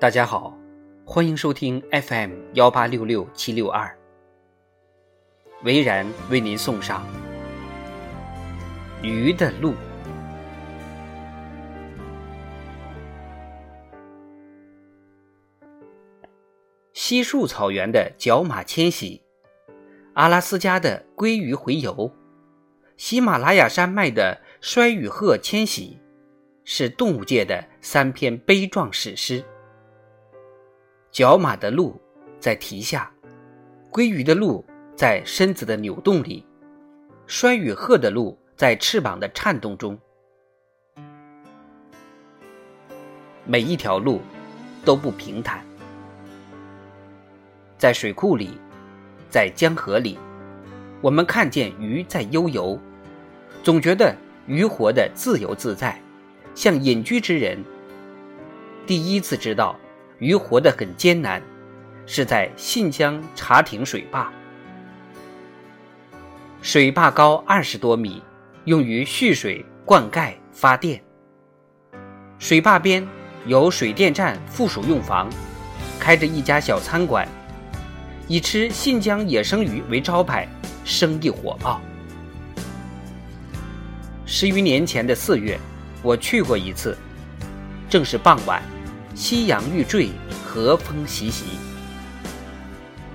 大家好，欢迎收听 FM 幺八六六七六二，维然为您送上《鱼的路》。西树草原的角马迁徙，阿拉斯加的鲑鱼洄游，喜马拉雅山脉的衰羽鹤迁徙，是动物界的三篇悲壮史诗。角马的路在蹄下，鲑鱼的路在身子的扭动里，衰羽鹤的路在翅膀的颤动中。每一条路都不平坦，在水库里，在江河里，我们看见鱼在悠游，总觉得鱼活得自由自在，像隐居之人。第一次知道。鱼活得很艰难，是在信江茶亭水坝。水坝高二十多米，用于蓄水、灌溉、发电。水坝边有水电站附属用房，开着一家小餐馆，以吃信江野生鱼为招牌，生意火爆。十余年前的四月，我去过一次，正是傍晚。夕阳欲坠，和风习习。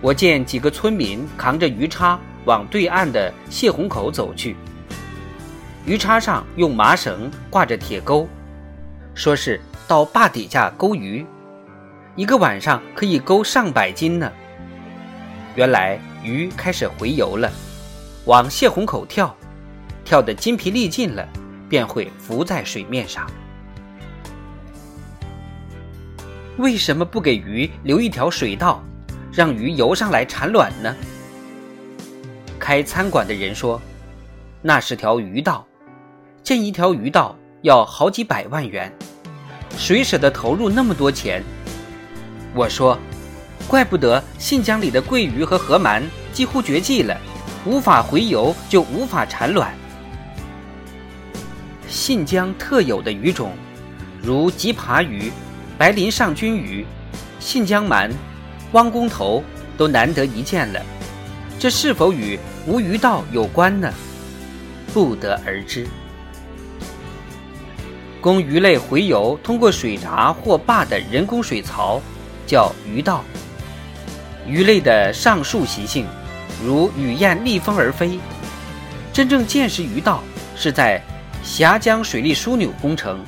我见几个村民扛着鱼叉往对岸的泄洪口走去，鱼叉上用麻绳挂着铁钩，说是到坝底下钩鱼，一个晚上可以钩上百斤呢。原来鱼开始洄游了，往泄洪口跳，跳得筋疲力尽了，便会浮在水面上。为什么不给鱼留一条水道，让鱼游上来产卵呢？开餐馆的人说，那是条鱼道，建一条鱼道要好几百万元，谁舍得投入那么多钱？我说，怪不得信江里的桂鱼和河鳗几乎绝迹了，无法回游就无法产卵。信江特有的鱼种，如吉爬鱼。白鳞上军鱼、信江鳗、汪公头都难得一见了，这是否与无鱼道有关呢？不得而知。供鱼类洄游通过水闸或坝的人工水槽，叫鱼道。鱼类的上述习性，如雨燕逆风而飞。真正见识鱼道，是在峡江水利枢纽工程。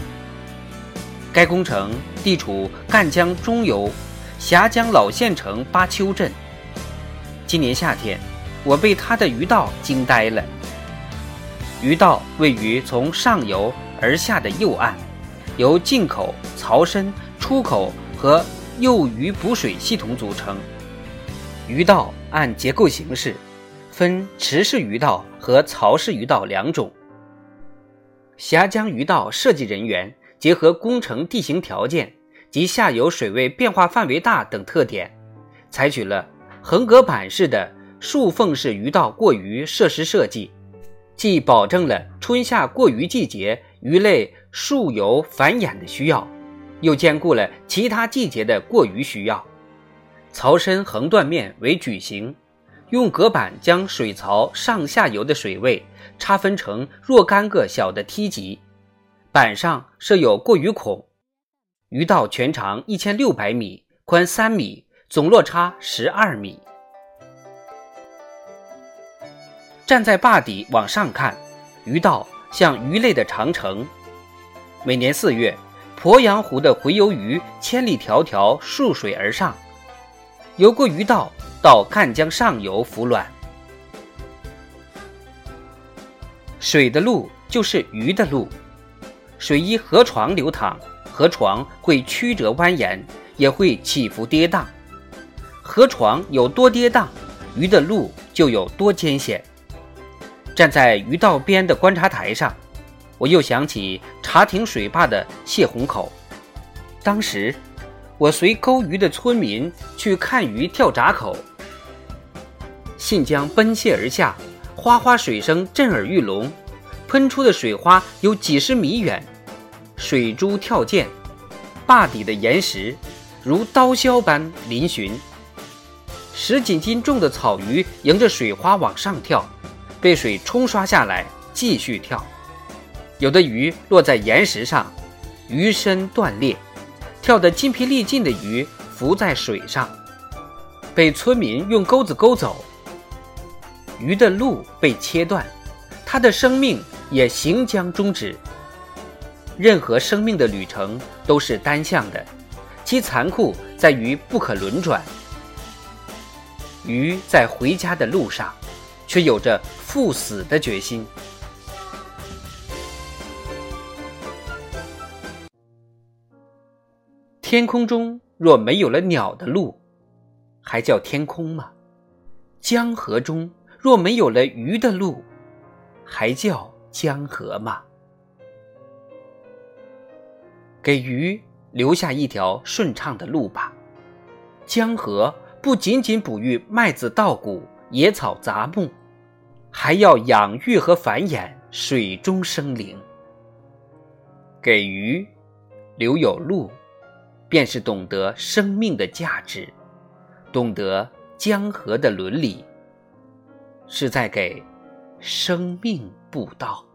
该工程地处赣江中游峡江老县城巴丘镇。今年夏天，我被它的鱼道惊呆了。鱼道位于从上游而下的右岸，由进口、槽深、出口和诱鱼补水系统组成。鱼道按结构形式，分池式鱼道和槽式鱼道两种。峡江鱼道设计人员。结合工程地形条件及下游水位变化范围大等特点，采取了横隔板式的竖缝式鱼道过鱼设施设计，既保证了春夏过鱼季节鱼类溯游繁衍的需要，又兼顾了其他季节的过鱼需要。槽身横断面为矩形，用隔板将水槽上下游的水位差分成若干个小的梯级。板上设有过鱼孔，鱼道全长一千六百米，宽三米，总落差十二米。站在坝底往上看，鱼道像鱼类的长城。每年四月，鄱阳湖的洄游鱼千里迢迢溯水而上，游过鱼道到赣江上游孵卵。水的路就是鱼的路。水依河床流淌，河床会曲折蜿蜒，也会起伏跌宕。河床有多跌宕，鱼的路就有多艰险。站在鱼道边的观察台上，我又想起茶亭水坝的泄洪口。当时，我随钩鱼的村民去看鱼跳闸口，信江奔泻而下，哗哗水声震耳欲聋。喷出的水花有几十米远，水珠跳溅，坝底的岩石如刀削般嶙峋。十几斤重的草鱼迎着水花往上跳，被水冲刷下来，继续跳。有的鱼落在岩石上，鱼身断裂；跳得筋疲力尽的鱼浮在水上，被村民用钩子勾走。鱼的路被切断，它的生命也行将终止。任何生命的旅程都是单向的，其残酷在于不可轮转。鱼在回家的路上，却有着赴死的决心。天空中若没有了鸟的路，还叫天空吗？江河中若没有了鱼的路，还叫江河吗？给鱼留下一条顺畅的路吧。江河不仅仅哺育麦子稻谷、野草杂木，还要养育和繁衍水中生灵。给鱼留有路。便是懂得生命的价值，懂得江河的伦理，是在给生命布道。